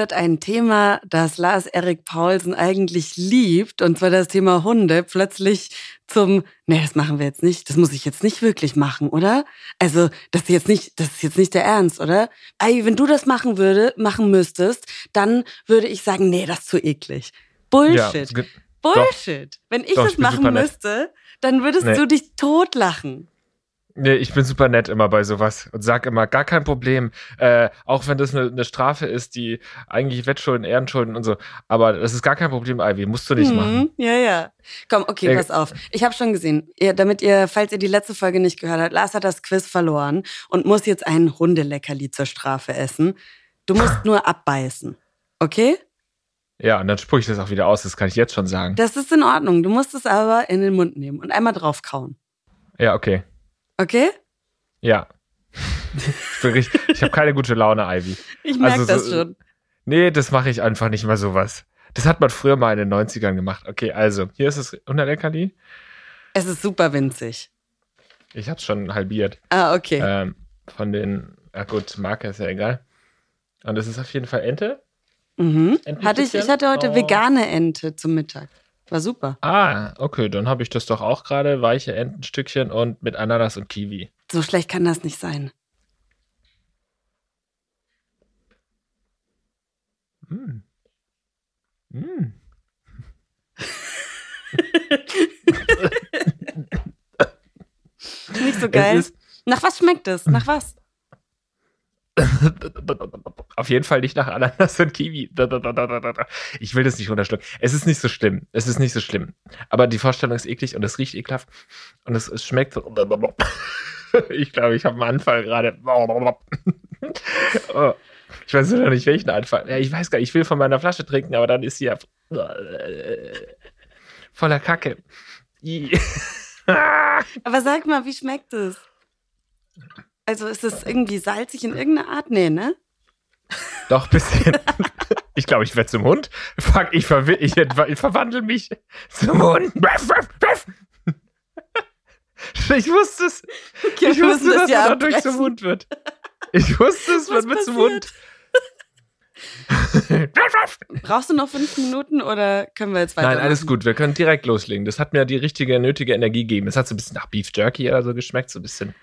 Wird ein Thema, das Lars Erik Paulsen eigentlich liebt, und zwar das Thema Hunde, plötzlich zum, nee, das machen wir jetzt nicht, das muss ich jetzt nicht wirklich machen, oder? Also, das ist jetzt nicht, das ist jetzt nicht der Ernst, oder? Ey, wenn du das machen würde, machen müsstest, dann würde ich sagen, nee, das ist zu eklig. Bullshit. Ja, Bullshit. Doch. Wenn ich Doch, das machen müsste, dann würdest Nee. du dich totlachen. Nee, ich bin super nett immer bei sowas und sag immer, gar kein Problem. Äh, auch wenn das eine, eine Strafe ist, die eigentlich Wettschulden, Ehrenschulden und so. Aber das ist gar kein Problem, Ivy. Musst du nicht machen. Mhm, Ja, ja. Komm, okay, Äh, pass auf. Ich habe schon gesehen, ihr, damit ihr, falls ihr die letzte Folge nicht gehört habt, Lars hat das Quiz verloren und muss jetzt ein Hundeleckerli zur Strafe essen. Du musst nur abbeißen. Okay? Ja, und dann spucke ich das auch wieder aus. Das kann ich jetzt schon sagen. Das ist in Ordnung. Du musst es aber in den Mund nehmen und einmal drauf kauen. Ja, okay. Okay? Ja. ich habe keine gute Laune, Ivy. Ich merke Also das so- schon. Nee, das mache ich einfach nicht mal sowas. Das hat man früher mal in den 90ern gemacht. Okay, also, hier ist es 100 Leckerli. Es ist super winzig. Ich hab's schon halbiert. Ah, okay. Ähm, von den, ja gut, Marke ist ja egal. Und es ist auf jeden Fall Ente. mhm. Hatte ich, ich hatte heute Oh. vegane Ente zum Mittag. War super. Ah, okay, dann habe ich das doch auch gerade. Weiche Entenstückchen und mit Ananas und Kiwi. So schlecht kann das nicht sein. Mm. Mm. Nicht so geil. Nach was schmeckt es? Nach was? auf jeden Fall nicht nach Ananas und Kiwi. Ich will das nicht runterschlucken. Es ist nicht so schlimm. Es ist nicht so schlimm. Aber die Vorstellung ist eklig und es riecht ekelhaft. Und es, es schmeckt so. Ich glaube, ich habe einen Anfall gerade. Oh. Ich weiß noch nicht, welchen Anfall. Ja, ich weiß gar nicht, ich will von meiner Flasche trinken, aber dann ist sie ja voller Kacke. Aber sag mal, wie schmeckt es? Also ist es irgendwie salzig in irgendeiner Art? Nee, ne? Doch, bisschen. Ich glaube, ich werde zum Hund. Fuck, ich, verwi- ich, ich verwandle mich zum Hund. Ich wusste es. Ich wusste, das dass ja man dadurch zum. Hund wird. Ich wusste es, man Was wird zum? Hund. Brauchst du noch fünf Minuten oder können wir jetzt weiter? Nein, alles gut. Wir können direkt loslegen. Das hat mir die richtige, nötige Energie gegeben. Es hat so ein bisschen nach Beef Jerky oder so geschmeckt. So ein bisschen,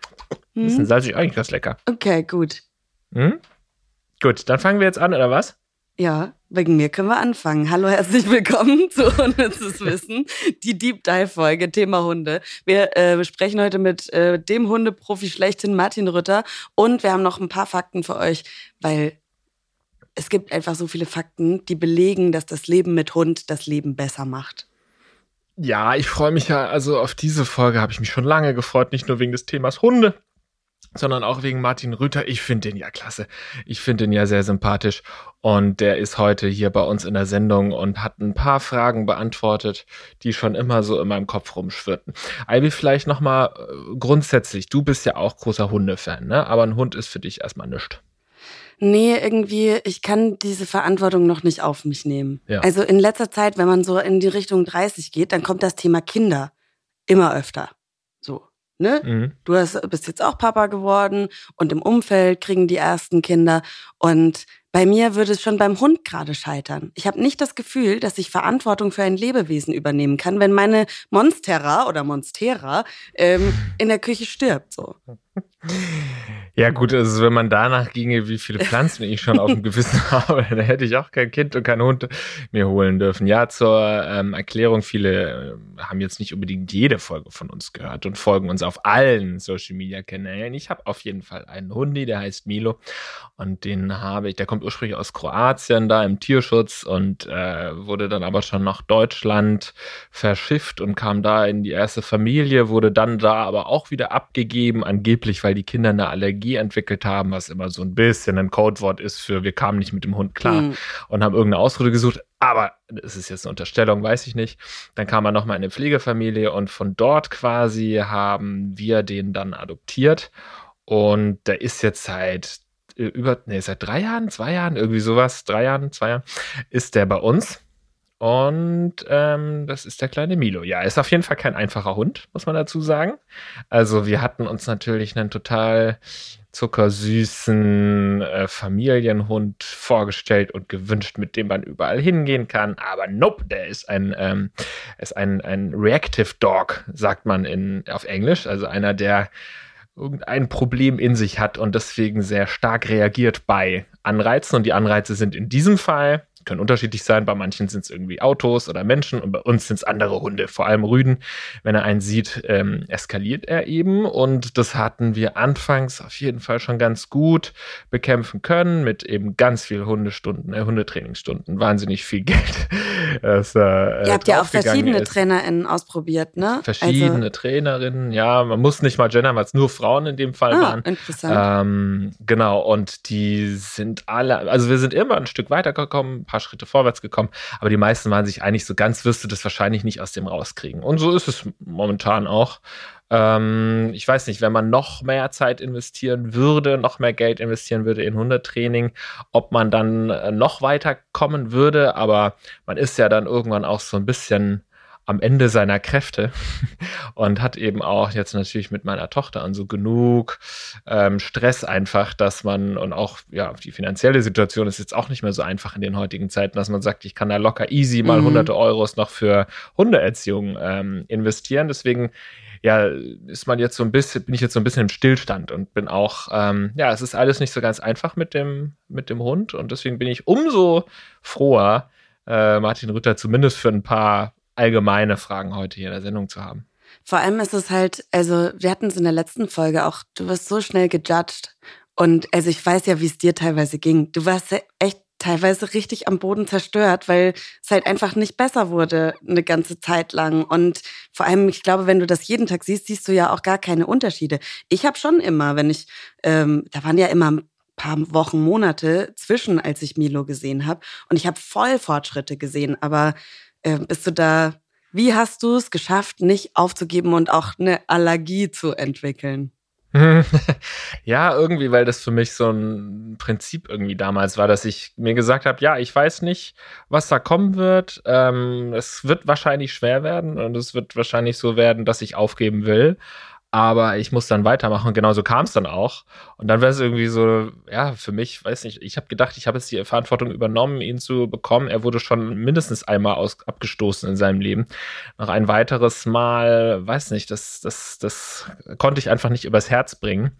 ein bisschen Hm? salzig. Eigentlich ganz lecker. Okay, gut. Hm? Gut, dann fangen wir jetzt an, oder was? Ja, wegen mir können wir anfangen. Hallo, herzlich willkommen zu Unnützes Wissen, die Deep Dive Folge, Thema Hunde. Wir äh, sprechen heute mit äh, dem Hundeprofi schlechthin, Martin Rütter. Und wir haben noch ein paar Fakten für euch, weil es gibt einfach so viele Fakten, die belegen, dass das Leben mit Hund das Leben besser macht. Ja, ich freue mich ja, also auf diese Folge habe ich mich schon lange gefreut, nicht nur wegen des Themas Hunde, sondern auch wegen Martin Rüther. Ich finde den ja klasse. Ich finde den ja sehr sympathisch und der ist heute hier bei uns in der Sendung und hat ein paar Fragen beantwortet, die schon immer so in meinem Kopf rumschwirrten. Albi, vielleicht nochmal grundsätzlich, du bist ja auch großer Hundefan, ne? Aber ein Hund ist für dich erstmal nichts. Nee, irgendwie, ich kann diese Verantwortung noch nicht auf mich nehmen. Ja. Also in letzter Zeit, wenn man so in die Richtung 30 geht, dann kommt das Thema Kinder immer öfter. Ne? Mhm. Du hast, bist jetzt auch Papa geworden und im Umfeld kriegen die ersten Kinder. Und bei mir würde es schon beim Hund gerade scheitern. Ich habe nicht das Gefühl, dass ich Verantwortung für ein Lebewesen übernehmen kann, wenn meine Monstera oder Monstera ähm, in der Küche stirbt. So. Ja, gut, also wenn man danach ginge, wie viele Pflanzen ich schon auf dem Gewissen habe, dann hätte ich auch kein Kind und keinen Hund mir holen dürfen. Ja, zur ähm, Erklärung, viele äh, haben jetzt nicht unbedingt jede Folge von uns gehört und folgen uns auf allen Social Media Kanälen. Ich habe auf jeden Fall einen Hundi, der heißt Milo und den habe ich, der kommt ursprünglich aus Kroatien, da im Tierschutz und äh, wurde dann aber schon nach Deutschland verschifft und kam da in die erste Familie, wurde dann da aber auch wieder abgegeben, angeblich üblich, weil die Kinder eine Allergie entwickelt haben, was immer so ein bisschen ein Codewort ist für wir kamen nicht mit dem Hund klar mhm. und haben irgendeine Ausrede gesucht. Aber es ist jetzt eine Unterstellung, weiß ich nicht. Dann kam er nochmal in eine Pflegefamilie und von dort quasi haben wir den dann adoptiert. Und der ist jetzt seit äh, über, nee, seit drei Jahren, zwei Jahren, irgendwie sowas, drei Jahren, zwei Jahren, ist der bei uns. Und ähm, das ist der kleine Milo. Ja, ist auf jeden Fall kein einfacher Hund, muss man dazu sagen. Also wir hatten uns natürlich einen total zuckersüßen äh, Familienhund vorgestellt und gewünscht, mit dem man überall hingehen kann. Aber nope, der ist ein, ähm, ist ein, ein Reactive Dog, sagt man in, auf Englisch. Also einer, der irgendein Problem in sich hat und deswegen sehr stark reagiert bei Anreizen. Und die Anreize sind in diesem Fall können unterschiedlich sein. Bei manchen sind es irgendwie Autos oder Menschen und bei uns sind es andere Hunde, vor allem Rüden. Wenn er einen sieht, ähm, eskaliert er eben und das hatten wir anfangs auf jeden Fall schon ganz gut bekämpfen können mit eben ganz viel Hundestunden, äh, Hundetrainingsstunden, wahnsinnig viel Geld. das, äh, Ihr habt ja auch verschiedene ist. TrainerInnen ausprobiert, ne? Verschiedene also, Trainerinnen, ja, man muss nicht mal gendern, weil es nur Frauen in dem Fall ah, waren. Interessant. Ähm, genau, und die sind alle, also wir sind immer ein Stück weitergekommen, ein paar paar Schritte vorwärts gekommen, aber die meisten waren sich einig, so ganz wirst du das wahrscheinlich nicht aus dem rauskriegen. Und so ist es momentan auch. Ähm, ich weiß nicht, wenn man noch mehr Zeit investieren würde, noch mehr Geld investieren würde in Hundetraining, ob man dann äh, noch weiter kommen würde, aber man ist ja dann irgendwann auch so ein bisschen am Ende seiner Kräfte und hat eben auch jetzt natürlich mit meiner Tochter und so genug ähm, Stress einfach, dass man und auch ja die finanzielle Situation ist jetzt auch nicht mehr so einfach in den heutigen Zeiten, dass man sagt, ich kann da locker easy mal mhm. hunderte Euros noch für Hundeerziehung ähm, investieren. Deswegen ja, ist man jetzt so ein bisschen, bin ich jetzt so ein bisschen im Stillstand und bin auch, ähm, ja, es ist alles nicht so ganz einfach mit dem, mit dem Hund und deswegen bin ich umso froher, äh, Martin Rütter zumindest für ein paar allgemeine Fragen heute hier in der Sendung zu haben. Vor allem ist es halt, also wir hatten es in der letzten Folge auch, du wirst so schnell gejudged. Und also ich weiß ja, wie es dir teilweise ging. Du warst echt teilweise richtig am Boden zerstört, weil es halt einfach nicht besser wurde eine ganze Zeit lang. Und vor allem, ich glaube, wenn du das jeden Tag siehst, siehst du ja auch gar keine Unterschiede. Ich habe schon immer, wenn ich, ähm, da waren ja immer ein paar Wochen, Monate zwischen, als ich Milo gesehen habe. Und ich habe voll Fortschritte gesehen, aber bist du da, wie hast du es geschafft, nicht aufzugeben und auch eine Allergie zu entwickeln? ja, irgendwie, weil das für mich so ein Prinzip irgendwie damals war, dass ich mir gesagt habe, ja, ich weiß nicht, was da kommen wird. Ähm, es wird wahrscheinlich schwer werden und es wird wahrscheinlich so werden, dass ich aufgeben will aber ich muss dann weitermachen und genauso kam es dann auch. Und dann wäre es irgendwie so, ja, für mich, weiß nicht, ich habe gedacht, ich habe jetzt die Verantwortung übernommen, ihn zu bekommen. Er wurde schon mindestens einmal aus, abgestoßen in seinem Leben. Noch ein weiteres Mal, weiß nicht, das, das, das konnte ich einfach nicht übers Herz bringen.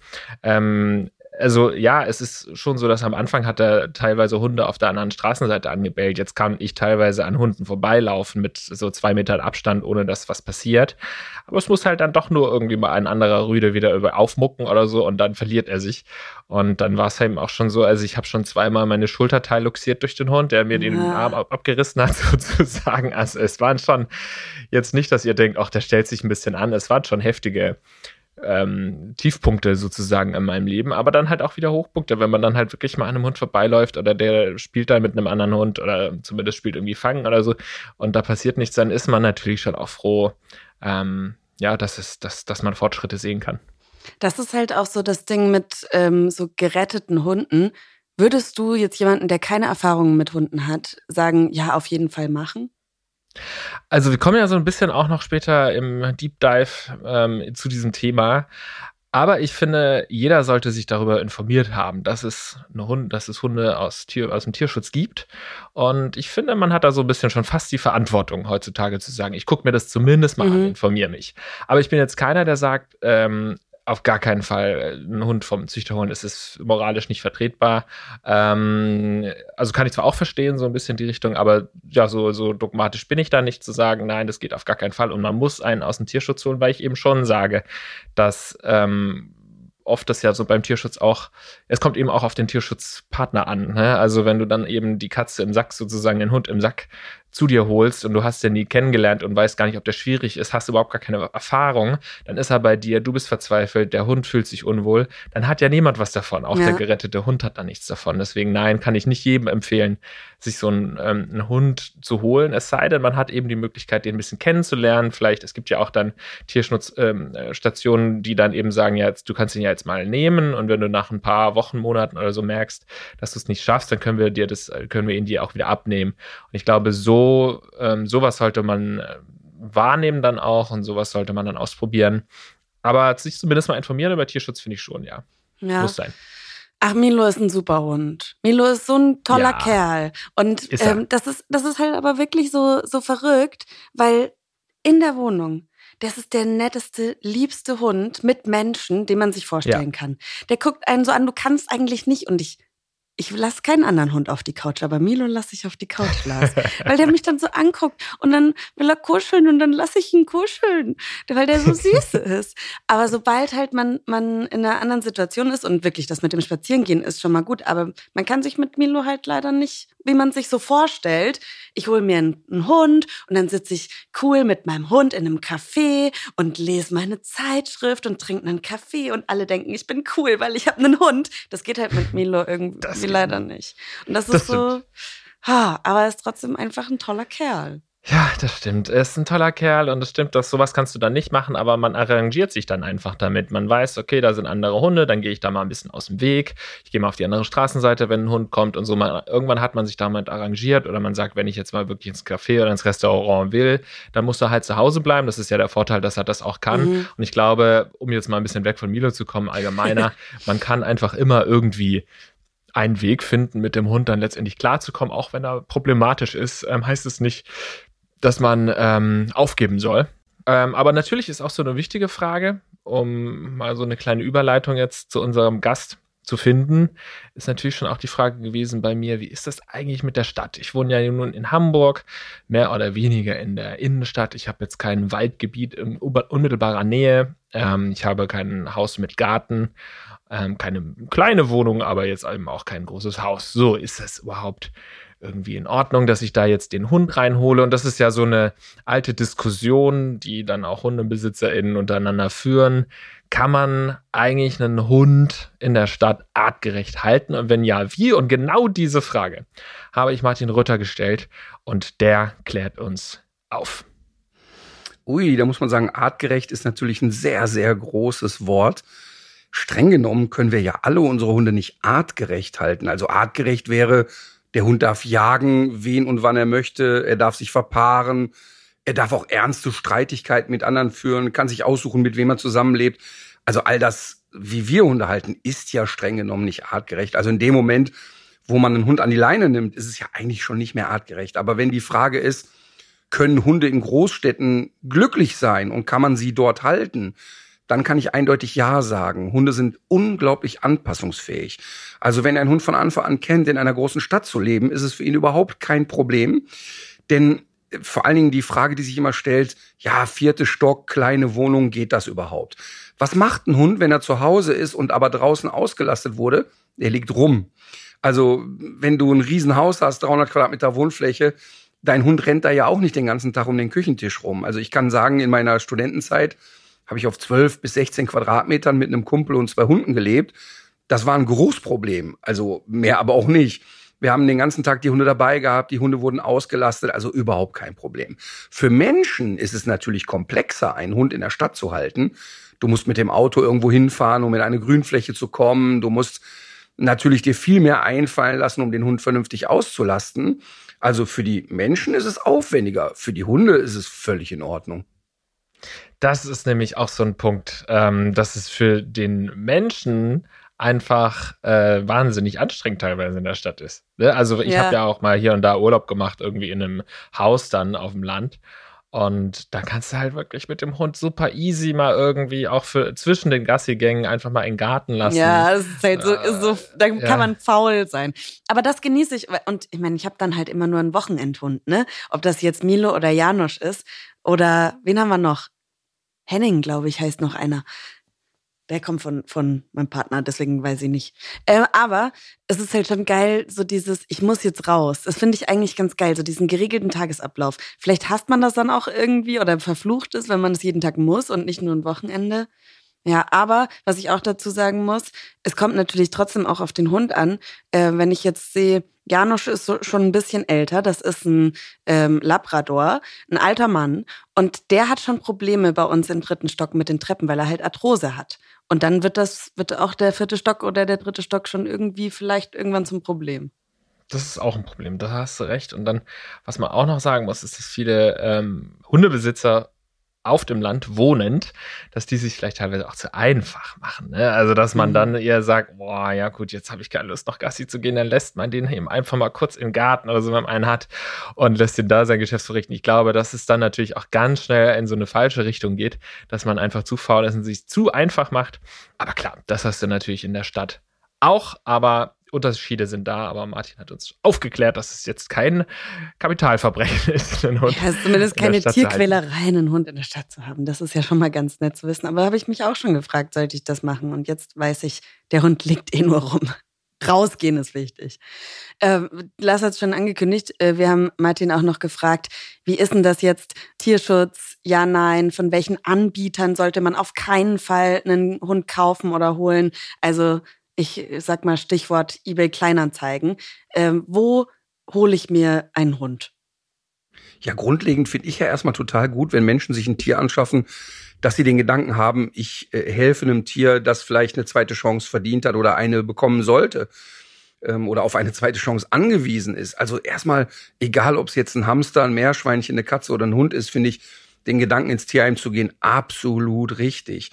Ähm, also ja, es ist schon so, dass am Anfang hat er teilweise Hunde auf der anderen Straßenseite angebellt. Jetzt kann ich teilweise an Hunden vorbeilaufen mit so zwei Metern Abstand, ohne dass was passiert. Aber es muss halt dann doch nur irgendwie mal ein anderer Rüde wieder über aufmucken oder so und dann verliert er sich. Und dann war es eben auch schon so, also ich habe schon zweimal meine Schulterteil luxiert durch den Hund, der mir ja. den Arm ab abgerissen hat sozusagen. Also es waren schon jetzt nicht, dass ihr denkt, ach, der stellt sich ein bisschen an. Es waren schon heftige ähm, Tiefpunkte sozusagen in meinem Leben, aber dann halt auch wieder Hochpunkte, wenn man dann halt wirklich mal an einem Hund vorbeiläuft oder der spielt da mit einem anderen Hund oder zumindest spielt irgendwie Fangen oder so und da passiert nichts, dann ist man natürlich schon auch froh, ähm, ja, dass, es, dass, dass man Fortschritte sehen kann. Das ist halt auch so das Ding mit ähm, so geretteten Hunden. Würdest du jetzt jemanden, der keine Erfahrungen mit Hunden hat, sagen, ja, auf jeden Fall machen? Also wir kommen ja so ein bisschen auch noch später im Deep Dive ähm, zu diesem Thema. Aber ich finde, jeder sollte sich darüber informiert haben, dass es, eine Hund, dass es Hunde aus, Tier, aus dem Tierschutz gibt. Und ich finde, man hat da so ein bisschen schon fast die Verantwortung heutzutage zu sagen, ich gucke mir das zumindest mal mhm. an, informiere mich. Aber ich bin jetzt keiner, der sagt, ähm, auf gar keinen Fall ein Hund vom Züchter holen. Es ist moralisch nicht vertretbar. Ähm, also kann ich zwar auch verstehen, so ein bisschen die Richtung, aber ja, so, so dogmatisch bin ich da nicht zu sagen, nein, das geht auf gar keinen Fall und man muss einen aus dem Tierschutz holen, weil ich eben schon sage, dass ähm, oft das ja so beim Tierschutz auch, es kommt eben auch auf den Tierschutzpartner an. Ne? Also wenn du dann eben die Katze im Sack sozusagen, den Hund im Sack zu dir holst und du hast den nie kennengelernt und weißt gar nicht, ob der schwierig ist, hast überhaupt gar keine Erfahrung, dann ist er bei dir, du bist verzweifelt, der Hund fühlt sich unwohl, dann hat ja niemand was davon. Auch ja. der gerettete Hund hat da nichts davon. Deswegen, nein, kann ich nicht jedem empfehlen, sich so einen, ähm, einen Hund zu holen. Es sei denn, man hat eben die Möglichkeit, den ein bisschen kennenzulernen. Vielleicht, es gibt ja auch dann Tierschutzstationen, ähm, die dann eben sagen, ja, jetzt, du kannst ihn ja jetzt mal nehmen und wenn du nach ein paar Wochen, Monaten oder so merkst, dass du es nicht schaffst, dann können wir dir das, können wir ihn dir auch wieder abnehmen. Und ich glaube, so ähm, sowas sollte man äh, wahrnehmen dann auch und sowas sollte man dann ausprobieren. Aber sich zumindest mal informieren über Tierschutz finde ich schon, ja. ja. Muss sein. Ach, Milo ist ein super Hund. Milo ist so ein toller ja, Kerl. Und ist ähm, das, ist, das ist halt aber wirklich so, so verrückt, weil in der Wohnung, das ist der netteste, liebste Hund mit Menschen, den man sich vorstellen ja. kann. Der guckt einen so an, du kannst eigentlich nicht, und ich ich lasse keinen anderen Hund auf die Couch, aber Milo lasse ich auf die Couch, Lars. weil der mich dann so anguckt und dann will er kuscheln und dann lasse ich ihn kuscheln, weil der so süß ist. Aber sobald halt man, man in einer anderen Situation ist und wirklich das mit dem Spazierengehen ist schon mal gut, aber man kann sich mit Milo halt leider nicht, wie man sich so vorstellt. Ich hole mir einen, einen Hund und dann sitze ich cool mit meinem Hund in einem Café und lese meine Zeitschrift und trinke einen Kaffee und alle denken, ich bin cool, weil ich habe einen Hund. Das geht halt mit Milo irgendwie sie leider nicht. Und das, das ist so, ha, aber er ist trotzdem einfach ein toller Kerl. Ja, das stimmt. Er ist ein toller Kerl und es stimmt, dass sowas kannst du dann nicht machen, aber man arrangiert sich dann einfach damit. Man weiß, okay, da sind andere Hunde, dann gehe ich da mal ein bisschen aus dem Weg. Ich gehe mal auf die andere Straßenseite, wenn ein Hund kommt und so. Man, irgendwann hat man sich damit arrangiert oder man sagt, wenn ich jetzt mal wirklich ins Café oder ins Restaurant will, dann muss er halt zu Hause bleiben. Das ist ja der Vorteil, dass er das auch kann. Mhm. Und ich glaube, um jetzt mal ein bisschen weg von Milo zu kommen, allgemeiner, man kann einfach immer irgendwie einen Weg finden, mit dem Hund dann letztendlich klarzukommen, auch wenn er problematisch ist, ähm, heißt es nicht, dass man ähm, aufgeben soll. Ähm, aber natürlich ist auch so eine wichtige Frage, um mal so eine kleine Überleitung jetzt zu unserem Gast zu finden, ist natürlich schon auch die Frage gewesen bei mir, wie ist das eigentlich mit der Stadt? Ich wohne ja nun in Hamburg, mehr oder weniger in der Innenstadt. Ich habe jetzt kein Waldgebiet in unmittelbarer Nähe. Ähm, ich habe kein Haus mit Garten ähm, keine kleine Wohnung, aber jetzt eben auch kein großes Haus. So ist das überhaupt irgendwie in Ordnung, dass ich da jetzt den Hund reinhole. Und das ist ja so eine alte Diskussion, die dann auch HundebesitzerInnen untereinander führen. Kann man eigentlich einen Hund in der Stadt artgerecht halten? Und wenn ja, wie? Und genau diese Frage habe ich Martin Rütter gestellt und der klärt uns auf. Ui, da muss man sagen, artgerecht ist natürlich ein sehr, sehr großes Wort streng genommen können wir ja alle unsere Hunde nicht artgerecht halten. Also artgerecht wäre, der Hund darf jagen, wen und wann er möchte, er darf sich verpaaren, er darf auch ernste Streitigkeiten mit anderen führen, kann sich aussuchen, mit wem er zusammenlebt. Also all das, wie wir Hunde halten, ist ja streng genommen nicht artgerecht. Also in dem Moment, wo man einen Hund an die Leine nimmt, ist es ja eigentlich schon nicht mehr artgerecht. Aber wenn die Frage ist, können Hunde in Großstädten glücklich sein und kann man sie dort halten? Dann kann ich eindeutig Ja sagen. Hunde sind unglaublich anpassungsfähig. Also wenn ein Hund von Anfang an kennt, in einer großen Stadt zu leben, ist es für ihn überhaupt kein Problem. Denn äh, vor allen Dingen die Frage, die sich immer stellt, ja, vierte Stock, kleine Wohnung, geht das überhaupt? Was macht ein Hund, wenn er zu Hause ist und aber draußen ausgelastet wurde? Er liegt rum. Also, wenn du ein Riesenhaus hast, 300 Quadratmeter Wohnfläche, dein Hund rennt da ja auch nicht den ganzen Tag um den Küchentisch rum. Also ich kann sagen, in meiner Studentenzeit habe ich auf 12 bis 16 Quadratmetern mit einem Kumpel und zwei Hunden gelebt. Das war ein Geruchsproblem. Also mehr aber auch nicht. Wir haben den ganzen Tag die Hunde dabei gehabt, die Hunde wurden ausgelastet, also überhaupt kein Problem. Für Menschen ist es natürlich komplexer, einen Hund in der Stadt zu halten. Du musst mit dem Auto irgendwo hinfahren, um in eine Grünfläche zu kommen. Du musst natürlich dir viel mehr einfallen lassen, um den Hund vernünftig auszulasten. Also für die Menschen ist es aufwendiger, für die Hunde ist es völlig in Ordnung. Das ist nämlich auch so ein Punkt, ähm, dass es für den Menschen einfach äh, wahnsinnig anstrengend teilweise in der Stadt ist. Ne? Also ich ja. habe ja auch mal hier und da Urlaub gemacht, irgendwie in einem Haus dann auf dem Land. Und da kannst du halt wirklich mit dem Hund super easy mal irgendwie auch für zwischen den Gassigängen einfach mal in den Garten lassen. Ja, es ist halt so, äh, so da ja. kann man faul sein. Aber das genieße ich. Und ich meine, ich habe dann halt immer nur einen Wochenendhund, ne? Ob das jetzt Milo oder Janosch ist. Oder wen haben wir noch? Henning, glaube ich, heißt noch einer. der kommt von, von meinem Partner, deswegen weiß ich nicht. Ähm, aber es ist halt schon geil, so dieses, ich muss jetzt raus. Das finde ich eigentlich ganz geil, so diesen geregelten Tagesablauf. Vielleicht hasst man das dann auch irgendwie oder verflucht es, wenn man es jeden Tag muss und nicht nur ein Wochenende. Ja, aber was ich auch dazu sagen muss, es kommt natürlich trotzdem auch auf den Hund an. Äh, wenn ich jetzt sehe, Janosch ist so, schon ein bisschen älter, das ist ein ähm, Labrador, ein alter Mann. Und der hat schon Probleme bei uns im dritten Stock mit den Treppen, weil er halt Arthrose hat. Und dann wird das, wird auch der vierte Stock oder der dritte Stock schon irgendwie vielleicht irgendwann zum Problem. Das ist auch ein Problem, da hast du recht. Und dann, was man auch noch sagen muss, ist, dass viele ähm, Hundebesitzer auf dem Land wohnend, dass die sich vielleicht teilweise auch zu einfach machen. Ne? Also, dass man mhm. dann eher sagt, boah, ja gut, jetzt habe ich keine Lust, noch Gassi zu gehen, dann lässt man den eben einfach mal kurz im Garten oder so, wenn man einen hat und lässt ihn da sein Geschäft verrichten. Ich glaube, dass es dann natürlich auch ganz schnell in so eine falsche Richtung geht, dass man einfach zu faul ist und sich zu einfach macht. Aber klar, das hast du natürlich in der Stadt auch, aber Unterschiede sind da, aber Martin hat uns aufgeklärt, dass es jetzt kein Kapitalverbrechen ist. Einen Hund ja, zumindest keine Tierquälerei, einen Hund in der Stadt zu haben. Das ist ja schon mal ganz nett zu wissen. Aber habe ich mich auch schon gefragt, sollte ich das machen? Und jetzt weiß ich, der Hund liegt eh nur rum. Rausgehen ist wichtig. Äh, Lars hat es schon angekündigt. Äh, wir haben Martin auch noch gefragt, wie ist denn das jetzt? Tierschutz? Ja, nein. Von welchen Anbietern sollte man auf keinen Fall einen Hund kaufen oder holen? Also ich sag mal Stichwort eBay Kleinanzeigen. Ähm, wo hole ich mir einen Hund? Ja, grundlegend finde ich ja erstmal total gut, wenn Menschen sich ein Tier anschaffen, dass sie den Gedanken haben, ich äh, helfe einem Tier, das vielleicht eine zweite Chance verdient hat oder eine bekommen sollte ähm, oder auf eine zweite Chance angewiesen ist. Also erstmal, egal ob es jetzt ein Hamster, ein Meerschweinchen, eine Katze oder ein Hund ist, finde ich den Gedanken ins Tierheim zu gehen absolut richtig.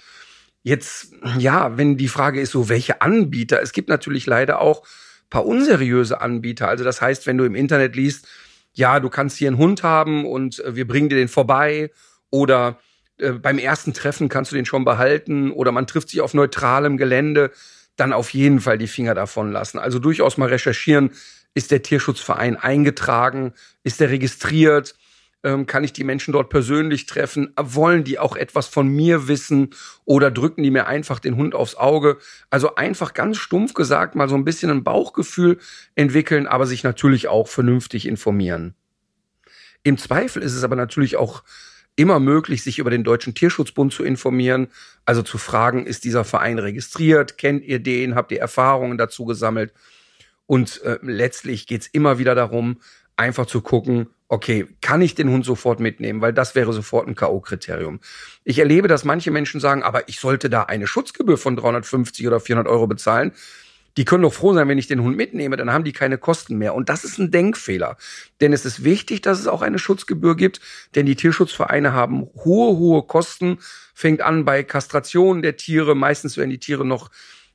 Jetzt, ja, wenn die Frage ist so, welche Anbieter? Es gibt natürlich leider auch paar unseriöse Anbieter. Also das heißt, wenn du im Internet liest, ja, du kannst hier einen Hund haben und äh, wir bringen dir den vorbei oder äh, beim ersten Treffen kannst du den schon behalten oder man trifft sich auf neutralem Gelände, dann auf jeden Fall die Finger davon lassen. Also durchaus mal recherchieren, ist der Tierschutzverein eingetragen, ist der registriert, ähm, kann ich die Menschen dort persönlich treffen? Wollen die auch etwas von mir wissen oder drücken die mir einfach den Hund aufs Auge? Also einfach ganz stumpf gesagt mal so ein bisschen ein Bauchgefühl entwickeln, aber sich natürlich auch vernünftig informieren. Im Zweifel ist es aber natürlich auch immer möglich, sich über den Deutschen Tierschutzbund zu informieren, also zu fragen, ist dieser Verein registriert, kennt ihr den, habt ihr Erfahrungen dazu gesammelt? Und äh, letztlich geht's immer wieder darum, einfach zu gucken, okay, kann ich den Hund sofort mitnehmen, weil das wäre sofort ein K.O.-Kriterium. Ich erlebe, dass manche Menschen sagen, aber ich sollte da eine Schutzgebühr von 350 oder 400 Euro bezahlen. Die können doch froh sein, wenn ich den Hund mitnehme, dann haben die keine Kosten mehr. Und das ist ein Denkfehler. Denn es ist wichtig, dass es auch eine Schutzgebühr gibt, denn die Tierschutzvereine haben hohe, hohe Kosten. Fängt an bei Kastration der Tiere. Meistens werden die Tiere noch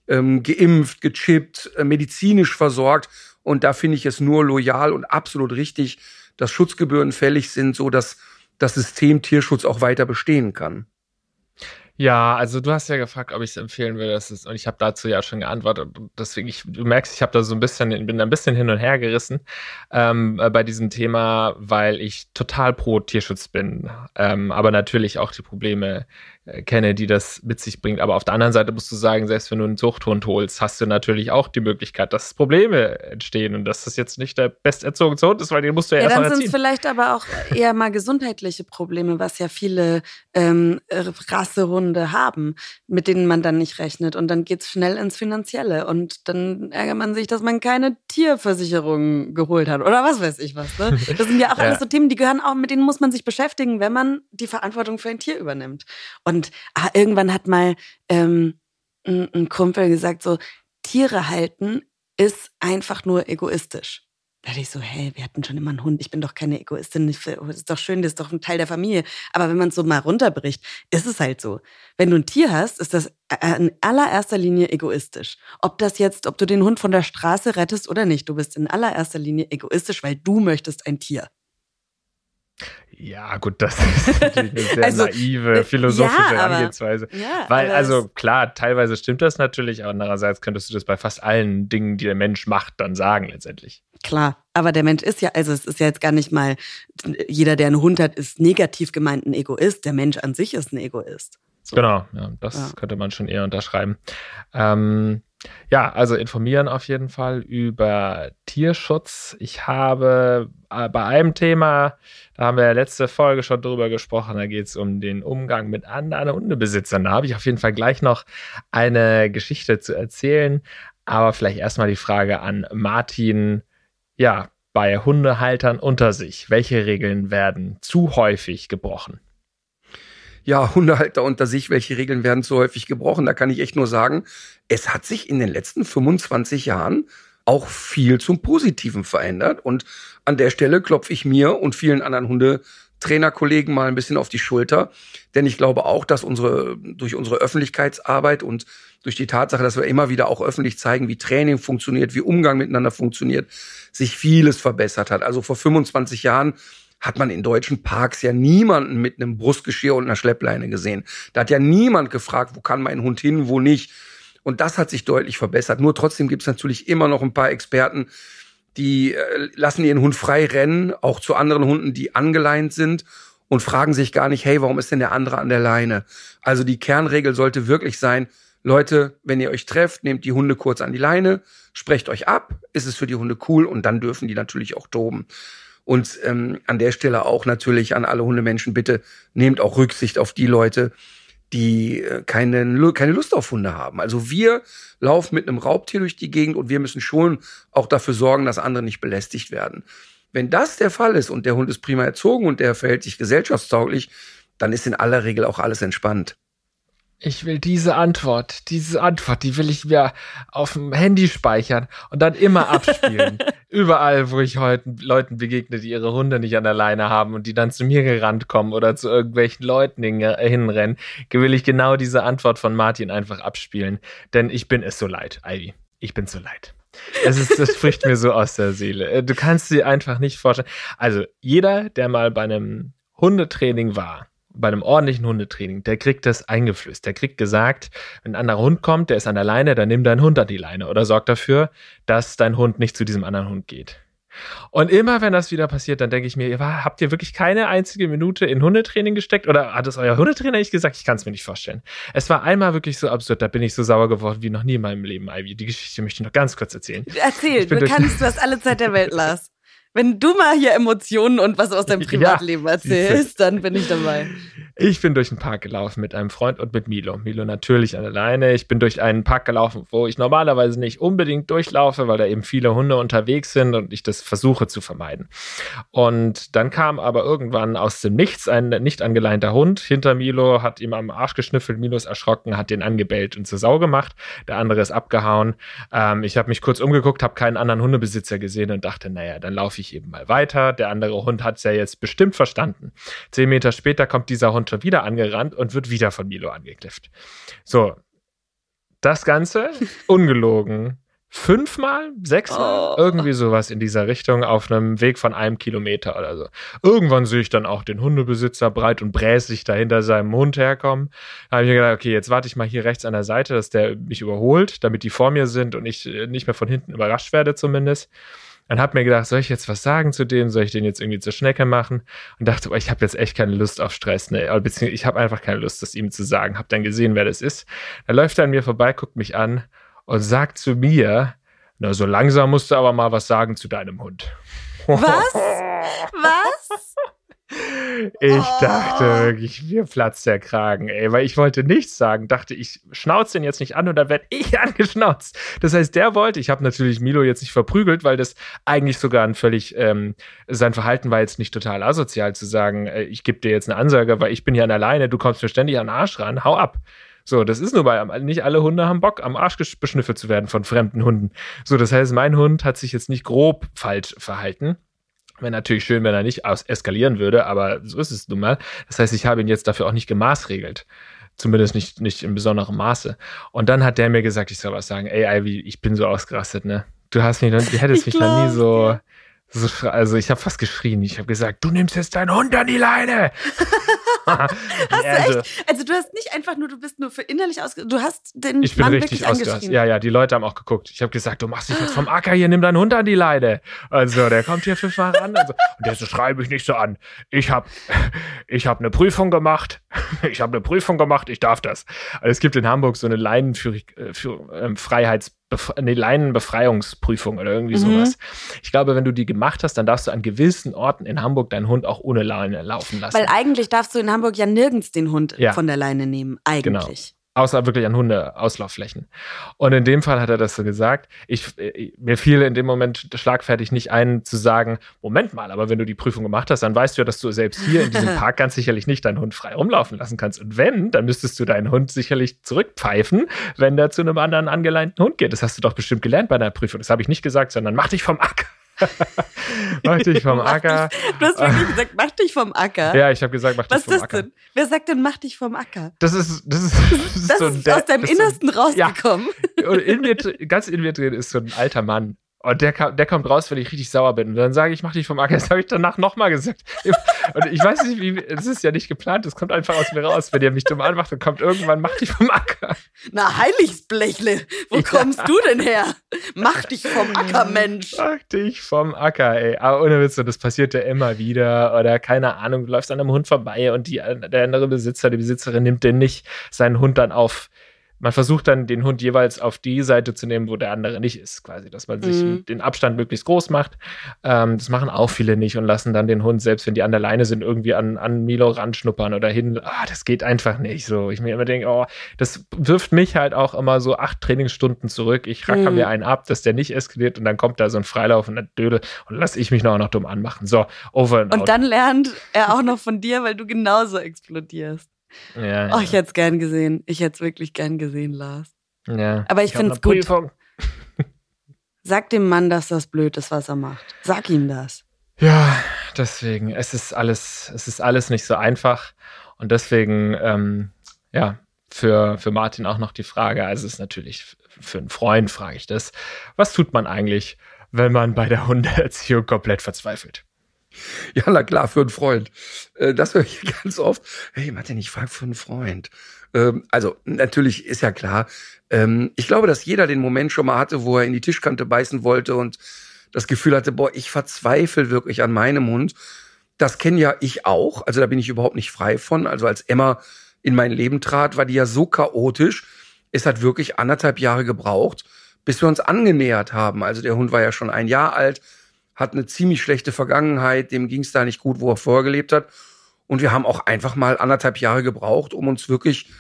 ähm, geimpft, gechippt, äh, medizinisch versorgt. Und da finde ich es nur loyal und absolut richtig, dass Schutzgebühren fällig sind, so dass das System Tierschutz auch weiter bestehen kann. Ja, also du hast ja gefragt, ob ich es empfehlen würde. Das ist, und ich habe dazu ja schon geantwortet. Deswegen, ich, du merkst, ich habe da so ein bisschen, bin da ein bisschen hin und her gerissen ähm, äh, bei diesem Thema, weil ich total pro Tierschutz bin. Ähm, aber natürlich auch die Probleme kenne, die das mit sich bringt. Aber auf der anderen Seite musst du sagen, selbst wenn du einen Zuchthund holst, hast du natürlich auch die Möglichkeit, dass Probleme entstehen und dass das jetzt nicht der besterzogenste Hund ist, weil den musst du ja, ja erstmal erziehen. Dann sind es vielleicht aber auch eher mal gesundheitliche Probleme, was ja viele ähm, Rassehunde haben, mit denen man dann nicht rechnet. Und dann geht's schnell ins Finanzielle. Und dann ärgert man sich, dass man keine Tierversicherung geholt hat oder was weiß ich was. Ne? Das sind ja auch ja. alles so Themen, die gehören auch, mit denen muss man sich beschäftigen, wenn man die Verantwortung für ein Tier übernimmt. Und ah, irgendwann hat mal ähm, ein, Kumpel gesagt, so, Tiere halten ist einfach nur egoistisch. Da dachte ich so, hey, wir hatten schon immer einen Hund, ich bin doch keine Egoistin, das ist doch schön, das ist doch ein Teil der Familie. Aber wenn man es so mal runterbricht, ist es halt so. Wenn du ein Tier hast, ist das in allererster Linie egoistisch. Ob das jetzt, ob du den Hund von der Straße rettest oder nicht, du bist in allererster Linie egoistisch, weil du möchtest ein Tier. Ja, gut, das ist natürlich eine sehr also, naive äh, philosophische ja, Herangehensweise. Ja, Weil, also klar, teilweise stimmt das natürlich, aber andererseits könntest du das bei fast allen Dingen, die der Mensch macht, dann sagen letztendlich. Klar, aber der Mensch ist ja, also es ist ja jetzt gar nicht mal, jeder, der einen Hund hat, ist negativ gemeint ein Egoist. Der Mensch an sich ist ein Egoist. So. Genau, ja, das könnte man schon eher unterschreiben. Ähm, ja, also informieren auf jeden Fall über Tierschutz. Ich habe äh, bei einem Thema, da haben wir ja letzte Folge schon drüber gesprochen, da geht es um den Umgang mit anderen Hundebesitzern. Da habe ich auf jeden Fall gleich noch eine Geschichte zu erzählen. Aber vielleicht erstmal die Frage an Martin. Ja, bei Hundehaltern unter sich, welche Regeln werden zu häufig gebrochen? Ja, Hundehalter unter sich, welche Regeln werden zu häufig gebrochen? Da kann ich echt nur sagen, es hat sich in den letzten 25 Jahren auch viel zum Positiven verändert. Und an der Stelle klopfe ich mir und vielen anderen Hundetrainerkollegen mal ein bisschen auf die Schulter. Denn ich glaube auch, dass unsere, durch unsere Öffentlichkeitsarbeit und durch die Tatsache, dass wir immer wieder auch öffentlich zeigen, wie Training funktioniert, wie Umgang miteinander funktioniert, sich vieles verbessert hat. Also vor 25 Jahren hat man in deutschen Parks ja niemanden mit einem Brustgeschirr und einer Schleppleine gesehen. Da hat ja niemand gefragt, wo kann mein Hund hin, wo nicht. Und das hat sich deutlich verbessert. Nur trotzdem gibt es natürlich immer noch ein paar Experten, die äh, lassen ihren Hund frei rennen, auch zu anderen Hunden, die angeleint sind und fragen sich gar nicht, hey, warum ist denn der andere an der Leine? Also die Kernregel sollte wirklich sein, Leute, wenn ihr euch trefft, nehmt die Hunde kurz an die Leine, sprecht euch ab, ist es für die Hunde cool und dann dürfen die natürlich auch toben. Und ähm, an der Stelle auch natürlich an alle Hundemenschen, bitte nehmt auch Rücksicht auf die Leute, die äh, keine, keine Lust auf Hunde haben. Also wir laufen mit einem Raubtier durch die Gegend und wir müssen schon auch dafür sorgen, dass andere nicht belästigt werden. Wenn das der Fall ist und der Hund ist prima erzogen und der verhält sich gesellschaftstauglich, dann ist in aller Regel auch alles entspannt. Ich will diese Antwort, diese Antwort, die will ich mir auf dem Handy speichern und dann immer abspielen. Überall, wo ich heute Leuten begegne, die ihre Hunde nicht an der Leine haben und die dann zu mir gerannt kommen oder zu irgendwelchen Leuten hinrennen, will ich genau diese Antwort von Martin einfach abspielen. Denn ich bin es so leid, Ivy. Ich bin so leid. Es ist, das spricht mir so aus der Seele. Äh, du kannst dir einfach nicht vorstellen. Also, jeder, der mal bei einem Hundetraining war, bei einem ordentlichen Hundetraining, der kriegt das eingeflößt. Der kriegt gesagt, wenn ein anderer Hund kommt, der ist an der Leine, dann nimm deinen Hund an die Leine oder sorg dafür, dass dein Hund nicht zu diesem anderen Hund geht. Und immer wenn das wieder passiert, dann denke ich mir, habt ihr wirklich keine einzige Minute in Hundetraining gesteckt? Oder hat es euer Hundetrainer nicht gesagt? Ich kann es mir nicht vorstellen. Es war einmal wirklich so absurd, da bin ich so sauer geworden wie noch nie in meinem Leben, Ivy. Die Geschichte möchte ich noch ganz kurz erzählen. Erzähl, du kannst, du hast alle Zeit der Welt, Lars. Wenn du mal hier Emotionen und was aus deinem Privatleben ja, erzählst, dann bin ich dabei. Ich bin durch den Park gelaufen mit einem Freund und mit Milo. Milo natürlich alleine. Ich bin durch einen Park gelaufen, wo ich normalerweise nicht unbedingt durchlaufe, weil da eben viele Hunde unterwegs sind und ich das versuche zu vermeiden. Und dann kam aber irgendwann aus dem Nichts ein nicht angeleinter Hund hinter Milo, hat ihm am Arsch geschnüffelt. Milo ist erschrocken, hat den angebellt und zur Sau gemacht. Der andere ist abgehauen. Ähm, ich habe mich kurz umgeguckt, habe keinen anderen Hundebesitzer gesehen und dachte, naja, dann laufe ich eben mal weiter. Der andere Hund hat es ja jetzt bestimmt verstanden. Zehn Meter später kommt dieser Hund schon wieder angerannt und wird wieder von Milo angekifft. So, das Ganze ungelogen. Fünfmal, sechsmal, oh. irgendwie sowas in dieser Richtung auf einem Weg von einem Kilometer oder so. Irgendwann sehe ich dann auch den Hundebesitzer breit und bräsig da hinter seinem Hund herkommen. Da habe ich mir gedacht, okay, jetzt warte ich mal hier rechts an der Seite, dass der mich überholt, damit die vor mir sind und ich äh, nicht mehr von hinten überrascht werde zumindest. Und habe mir gedacht, soll ich jetzt was sagen zu dem? Soll ich den jetzt irgendwie zur Schnecke machen? Und dachte, oh, ich habe jetzt echt keine Lust auf Stress. Ne? Beziehungsweise ich habe einfach keine Lust, das ihm zu sagen. Hab dann gesehen, wer das ist. Da läuft er an mir vorbei, guckt mich an und sagt zu mir, na, so langsam musst du aber mal was sagen zu deinem Hund. Was? Was? Ich oh. dachte wirklich, mir platzt der Kragen, ey, weil ich wollte nichts sagen. Dachte, ich schnauze den jetzt nicht an und dann werde ich angeschnauzt. Das heißt, der wollte, ich habe natürlich Milo jetzt nicht verprügelt, weil das eigentlich sogar ein völlig, ähm, sein Verhalten war jetzt nicht total asozial zu sagen, äh, ich gebe dir jetzt eine Ansage, weil ich bin hier an alleine, du kommst mir ständig an den Arsch ran, hau ab. So, das ist nur bei, nicht alle Hunde haben Bock, am Arsch beschnüffelt zu werden von fremden Hunden. So, das heißt, mein Hund hat sich jetzt nicht grob falsch verhalten Wäre natürlich schön, wenn er nicht eskalieren würde, aber so ist es nun mal. Das heißt, ich habe ihn jetzt dafür auch nicht gemaßregelt. Zumindest nicht, nicht in besonderem Maße. Und dann hat der mir gesagt, ich soll was sagen. Ey, Ivy, ich bin so ausgerastet, ne? Du hast mich, du hättest mich noch nie so, So, also ich habe fast geschrien. Ich habe gesagt, du nimmst jetzt deinen Hund an die Leine. hast also, du echt? Also du hast nicht einfach nur, du bist nur für innerlich aus, du hast den Ich bin Mann richtig ausgerastet. Ja, ja, die Leute haben auch geguckt. Ich habe gesagt, du machst dich jetzt vom Acker hier, nimm deinen Hund an die Leine. Also der kommt hier fünfmal ran. Also, und der so, schreibe ich nicht so an. Ich habe ich hab eine Prüfung gemacht. Ich habe eine Prüfung gemacht, ich darf das. Also es gibt in Hamburg so eine Leinenfreiheits nee, Leinenbefreiungsprüfung oder irgendwie mhm. sowas. Ich glaube, wenn du die gemacht hast, dann darfst du an gewissen Orten in Hamburg deinen Hund auch ohne Leine laufen lassen. Weil eigentlich darfst du in Hamburg ja nirgends den Hund ja. von der Leine nehmen. Eigentlich. Genau außer wirklich an Hundeauslaufflächen. Und in dem Fall hat er das so gesagt. Ich, äh, mir fiel in dem Moment schlagfertig nicht ein, zu sagen, Moment mal, aber wenn du die Prüfung gemacht hast, dann weißt du ja, dass du selbst hier in diesem Park ganz sicherlich nicht deinen Hund frei rumlaufen lassen kannst. Und wenn, dann müsstest du deinen Hund sicherlich zurückpfeifen, wenn der zu einem anderen angeleinten Hund geht. Das hast du doch bestimmt gelernt bei einer Prüfung. Das habe ich nicht gesagt, sondern mach dich vom Acker. Mach dich vom Acker. du hast wirklich gesagt, mach dich vom Acker. Ja, ich habe gesagt, mach dich vom Acker. Was ist das denn? Wer sagt denn, mach dich vom Acker? Das ist, das ist, das ist, das so ist aus deinem Innersten so, rausgekommen. Ja. Und in mir, ganz in mir drin ist so ein alter Mann. Und der, der kommt raus, wenn ich richtig sauer bin. Und dann sage ich, mach dich vom Acker. Das habe ich danach nochmal gesagt. Und ich weiß nicht, wie, es ist ja nicht geplant, es kommt einfach aus mir raus. Wenn ihr mich dumm anmacht, dann kommt irgendwann, mach dich vom Acker. Na, Heiligsblechle, wo ja. kommst du denn her? Mach dich vom Acker, Mensch. Mach dich vom Acker, ey. Aber ohne Witz, das passiert ja immer wieder. Oder keine Ahnung, du läufst an einem Hund vorbei und die, der andere Besitzer, die Besitzerin nimmt den nicht, seinen Hund dann auf man versucht dann den Hund jeweils auf die Seite zu nehmen, wo der andere nicht ist, quasi, dass man sich mhm. den Abstand möglichst groß macht. Ähm, das machen auch viele nicht und lassen dann den Hund, selbst wenn die an der Leine sind, irgendwie an, an Milo ranschnuppern oder hin. Ah, das geht einfach nicht so. Ich mir immer denke, oh, das wirft mich halt auch immer so acht Trainingsstunden zurück. Ich racker mhm. mir einen ab, dass der nicht eskaliert und dann kommt da so ein Freilauf und Dödel und lass ich mich noch, noch dumm anmachen. So, over and Und out. dann lernt er auch noch von dir, weil du genauso explodierst. Ja, oh, ich hätte es gern gesehen. Ich hätte es wirklich gern gesehen, Lars. Ja. Aber ich, ich finde es gut. Sag dem Mann, dass das blöd ist, was er macht. Sag ihm das. Ja, deswegen. Es ist alles, es ist alles nicht so einfach. Und deswegen, ähm, ja, für, für Martin auch noch die Frage. Also es ist natürlich für einen Freund, frage ich das. Was tut man eigentlich, wenn man bei der Hundeerziehung komplett verzweifelt? Ja, na klar, für einen Freund. Äh, das höre ich ganz oft. Hey, Martin, ich frage für einen Freund. Ähm, also, natürlich ist ja klar. Ähm, ich glaube, dass jeder den Moment schon mal hatte, wo er in die Tischkante beißen wollte und das Gefühl hatte, boah, ich verzweifle wirklich an meinem Hund. Das kenne ja ich auch. Also da bin ich überhaupt nicht frei von. Also als Emma in mein Leben trat, war die ja so chaotisch. Es hat wirklich anderthalb Jahre gebraucht, bis wir uns angenähert haben. Also der Hund war ja schon ein Jahr alt hat eine ziemlich schlechte Vergangenheit, dem ging es da nicht gut, wo er vorher gelebt hat. Und wir haben auch einfach mal anderthalb Jahre gebraucht, um uns wirklich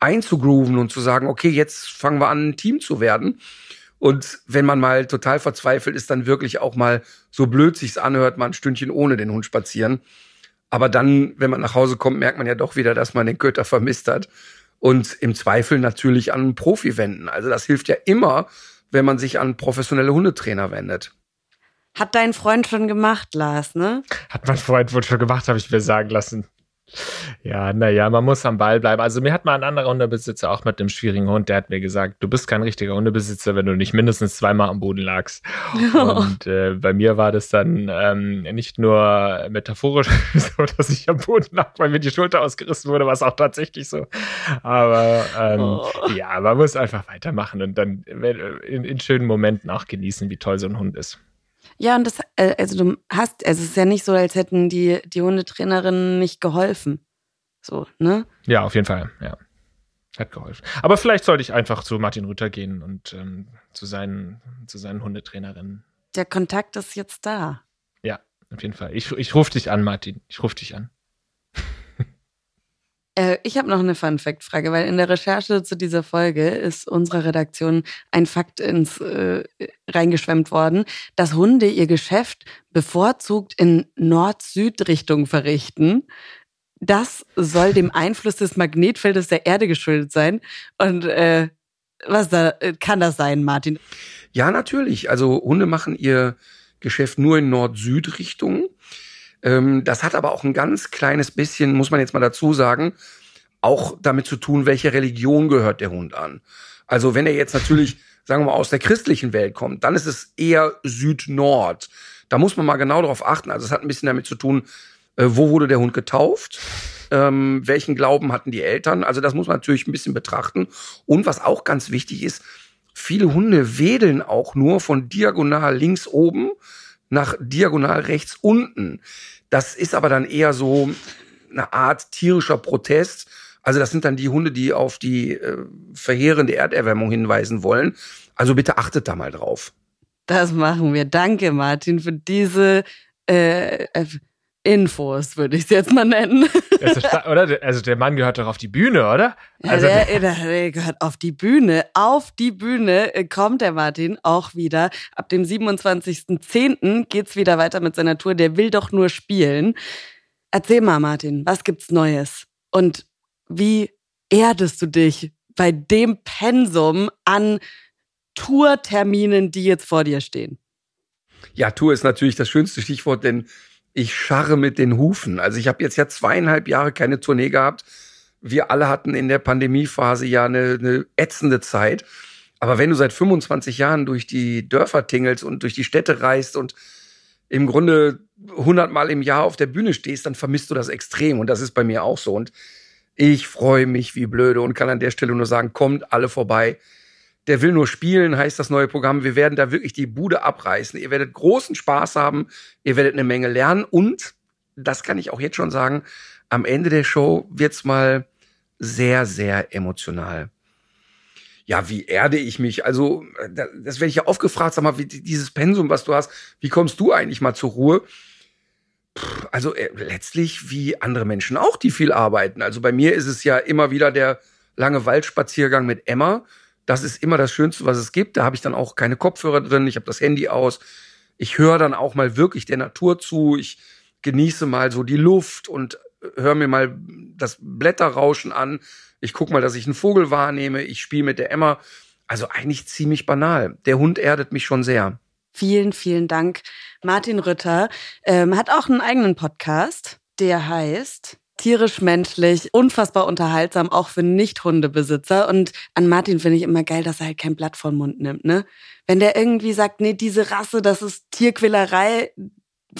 einzugrooven und zu sagen, okay, jetzt fangen wir an, ein Team zu werden. Und wenn man mal total verzweifelt ist, dann wirklich auch mal so blöd sich's anhört, mal ein Stündchen ohne den Hund spazieren. Aber dann, wenn man nach Hause kommt, merkt man ja doch wieder, dass man den Köter vermisst hat. Und im Zweifel natürlich an einen Profi wenden. Also das hilft ja immer, wenn man sich an professionelle Hundetrainer wendet. Hat dein Freund schon gemacht, Lars, ne? Hat mein Freund wohl schon gemacht, habe ich mir sagen lassen. Ja, naja, man muss am Ball bleiben. Also mir hat mal ein anderer Hundebesitzer, auch mit dem schwierigen Hund, der hat mir gesagt, du bist kein richtiger Hundebesitzer, wenn du nicht mindestens zweimal am Boden lagst. Und äh, bei mir war das dann ähm, nicht nur metaphorisch so, dass ich am Boden lag, weil mir die Schulter ausgerissen wurde, was auch tatsächlich so. Aber ähm, oh. ja, man muss einfach weitermachen und dann in, in schönen Momenten auch genießen, wie toll so ein Hund ist. Ja, und das, äh, also du hast, also es ist ja nicht so, als hätten die, die Hundetrainerinnen nicht geholfen. So, ne? Ja, auf jeden Fall, ja. Hat geholfen. Aber vielleicht sollte ich einfach zu Martin Rütter gehen und ähm, zu, seinen, zu seinen Hundetrainerinnen. Der Kontakt ist jetzt da. Ja, auf jeden Fall. Ich, ich rufe dich an, Martin. Ich rufe dich an. Äh, ich habe noch eine Fun-Fact-Frage, weil in der Recherche zu dieser Folge ist unserer Redaktion ein Fakt ins äh, reingeschwemmt worden, dass Hunde ihr Geschäft bevorzugt in Nord-Süd-Richtung verrichten. Das soll dem Einfluss des Magnetfeldes der Erde geschuldet sein. Und äh, was da äh, kann das sein, Martin? Ja, natürlich. Also Hunde machen ihr Geschäft nur in Nord-Süd-Richtung. Ähm, das hat aber auch ein ganz kleines bisschen, muss man jetzt mal dazu sagen, auch damit zu tun, welche Religion gehört der Hund an. Also wenn er jetzt natürlich, sagen wir mal, aus der christlichen Welt kommt, dann ist es eher Süd-Nord. Da muss man mal genau darauf achten. Also es hat ein bisschen damit zu tun, äh, wo wurde der Hund getauft? Ähm, welchen Glauben hatten die Eltern? Also das muss man natürlich ein bisschen betrachten. Und was auch ganz wichtig ist, viele Hunde wedeln auch nur von diagonal links oben nach diagonal rechts unten. Das ist aber dann eher so eine Art tierischer Protest. Also das sind dann die Hunde, die auf die äh, verheerende Erderwärmung hinweisen wollen. Also bitte achtet da mal drauf. Das machen wir. Danke, Martin, für diese äh, äh Infos, würde ich es jetzt mal nennen. Also, oder? Also der Mann gehört doch auf die Bühne, oder? Also ja, der, der, der, gehört auf die Bühne. Auf die Bühne äh, kommt der Martin auch wieder. Ab dem 27.10. geht's wieder weiter mit seiner Tour. Der will doch nur spielen. Erzähl mal, Martin, was gibt's Neues? Und wie erdest du dich bei dem Pensum an Tourterminen, die jetzt vor dir stehen? Ja, Tour ist natürlich das schönste Stichwort, denn ich scharre mit den Hufen. Also ich habe jetzt ja zweieinhalb Jahre keine Tournee gehabt. Wir alle hatten in der Pandemiephase ja eine, eine ätzende Zeit. Aber wenn du seit 25 Jahren durch die Dörfer tingelst und durch die Städte reist und im Grunde 100 Mal im Jahr auf der Bühne stehst, dann vermisst du das extrem. Und das ist bei mir auch so. Und ich freue mich wie blöde und kann an der Stelle nur sagen, kommt alle vorbei der will nur spielen, heißt das neue Programm. Wir werden da wirklich die Bude abreißen. Ihr werdet großen Spaß haben, ihr werdet eine Menge lernen und, das kann ich auch jetzt schon sagen, am Ende der Show wird's mal sehr, sehr emotional. Ja, wie erde ich mich? Also, das werde ich ja oft gefragt, sag mal, wie, dieses Pensum, was du hast, wie kommst du eigentlich mal zur Ruhe? also äh, letztlich wie andere Menschen auch, die viel arbeiten. Also bei mir ist es ja immer wieder der lange Waldspaziergang mit Emma das ist immer das Schönste, was es gibt. Da habe ich dann auch keine Kopfhörer drin, ich habe das Handy aus. Ich höre dann auch mal wirklich der Natur zu. Ich genieße mal so die Luft und höre mir mal das Blätterrauschen an. Ich gucke mal, dass ich einen Vogel wahrnehme. Ich spiele mit der Emma. Also eigentlich ziemlich banal. Der Hund erdet mich schon sehr. Vielen, vielen Dank. Martin Rütter ähm, hat auch einen eigenen Podcast, der heißt tierisch menschlich, unfassbar unterhaltsam, auch für Nicht-Hundebesitzer. Und an Martin finde ich immer geil, dass er halt kein Blatt vom Mund nimmt, ne? Wenn der irgendwie sagt, nee, diese Rasse, das ist Tierquälerei,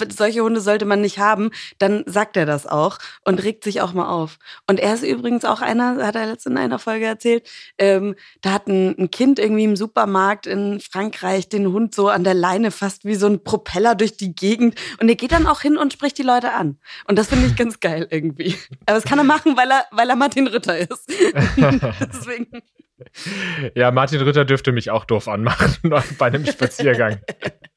solche Hunde sollte man nicht haben, dann sagt er das auch und regt sich auch mal auf. Und er ist übrigens auch einer, hat er letztens in einer Folge erzählt, ähm, da hat ein, ein, Kind irgendwie im Supermarkt in Frankreich den Hund so an der Leine fast wie so ein Propeller durch die Gegend und er geht dann auch hin und spricht die Leute an. Und das finde ich ganz geil irgendwie. Aber das kann er machen, weil er, weil er Martin Ritter ist. Deswegen. Ja, Martin Ritter dürfte mich auch doof anmachen bei einem Spaziergang.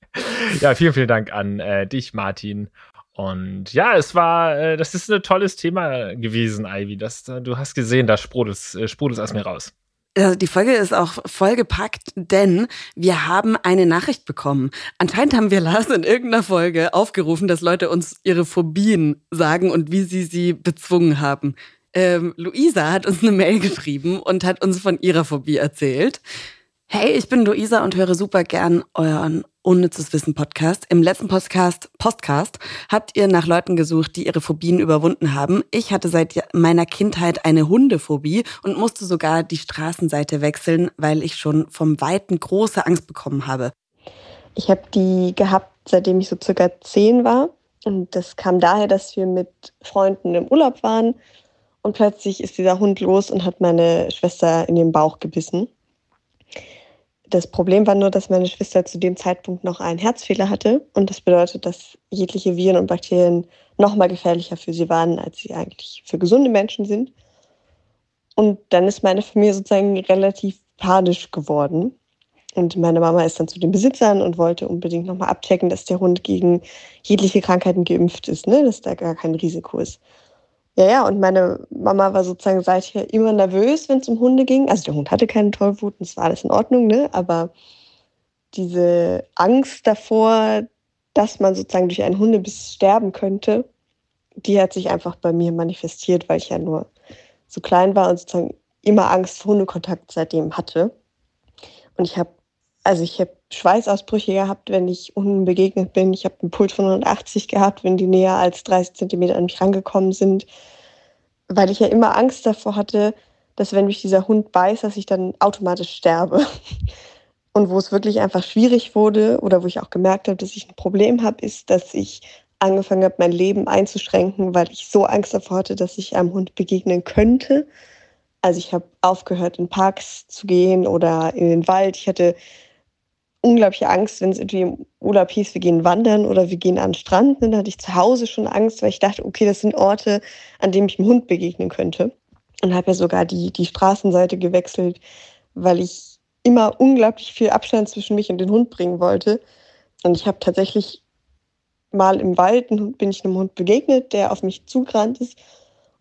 ja, vielen, vielen Dank an äh, dich, Martin. Und ja, es war, äh, das ist ein tolles Thema gewesen, Ivy. Das, äh, du hast gesehen, da sprudelt äh, sprudelt aus mir raus. Die Folge ist auch vollgepackt, denn wir haben eine Nachricht bekommen. Anscheinend haben wir Lars in irgendeiner Folge aufgerufen, dass Leute uns ihre Phobien sagen und wie sie sie bezwungen haben. Ähm, Luisa hat uns eine Mail geschrieben und hat uns von ihrer Phobie erzählt. Hey, ich bin Luisa und höre super gern euren Unnützes Wissen Podcast. Im letzten Podcast, Podcast habt ihr nach Leuten gesucht, die ihre Phobien überwunden haben. Ich hatte seit meiner Kindheit eine Hundephobie und musste sogar die Straßenseite wechseln, weil ich schon vom Weiten große Angst bekommen habe. Ich habe die gehabt, seitdem ich so circa zehn war. Und das kam daher, dass wir mit Freunden im Urlaub waren und plötzlich ist dieser Hund los und hat meine Schwester in den Bauch gebissen. Das Problem war nur, dass meine Schwester zu dem Zeitpunkt noch einen Herzfehler hatte und das bedeutet, dass jegliche Viren und Bakterien noch mal gefährlicher für sie waren, als sie eigentlich für gesunde Menschen sind. Und dann ist meine Familie sozusagen relativ panisch geworden. Und meine Mama ist dann zu den Besitzern und wollte unbedingt nochmal abchecken, dass der Hund gegen jegliche Krankheiten geimpft ist, ne? dass da gar kein Risiko ist. Ja, ja, und meine Mama war sozusagen seither immer nervös, wenn es um Hunde ging. Also der Hund hatte keine Tollwut, es war alles in Ordnung, ne? Aber diese Angst davor, dass man sozusagen durch einen Hundebiss sterben könnte, die hat sich einfach bei mir manifestiert, weil ich ja nur so klein war und sozusagen immer Angst vor Hundekontakt seitdem hatte. Und ich habe, also ich habe Schweißausbrüche gehabt, wenn ich Hunden begegnet bin. Ich habe einen Puls von 180 gehabt, wenn die näher als 30 Zentimeter an mich rangekommen sind, weil ich ja immer Angst davor hatte, dass wenn mich dieser Hund beißt, dass ich dann automatisch sterbe. Und wo es wirklich einfach schwierig wurde oder wo ich auch gemerkt habe, dass ich ein Problem habe, ist, dass ich angefangen habe, mein Leben einzuschränken, weil ich so Angst davor hatte, dass ich einem Hund begegnen könnte. Also ich habe aufgehört, in Parks zu gehen oder in den Wald. Ich hatte unglaubliche Angst, wenn es irgendwie im Urlaub hieß, wir gehen wandern oder wir gehen an den Strand. Dann hatte ich zu Hause schon Angst, weil ich dachte, okay, das sind Orte, an denen ich einem Hund begegnen könnte. Und habe ja sogar die, die Straßenseite gewechselt, weil ich immer unglaublich viel Abstand zwischen mich und den Hund bringen wollte. Und ich habe tatsächlich mal im Wald bin ich einem Hund begegnet, der auf mich zugerannt ist.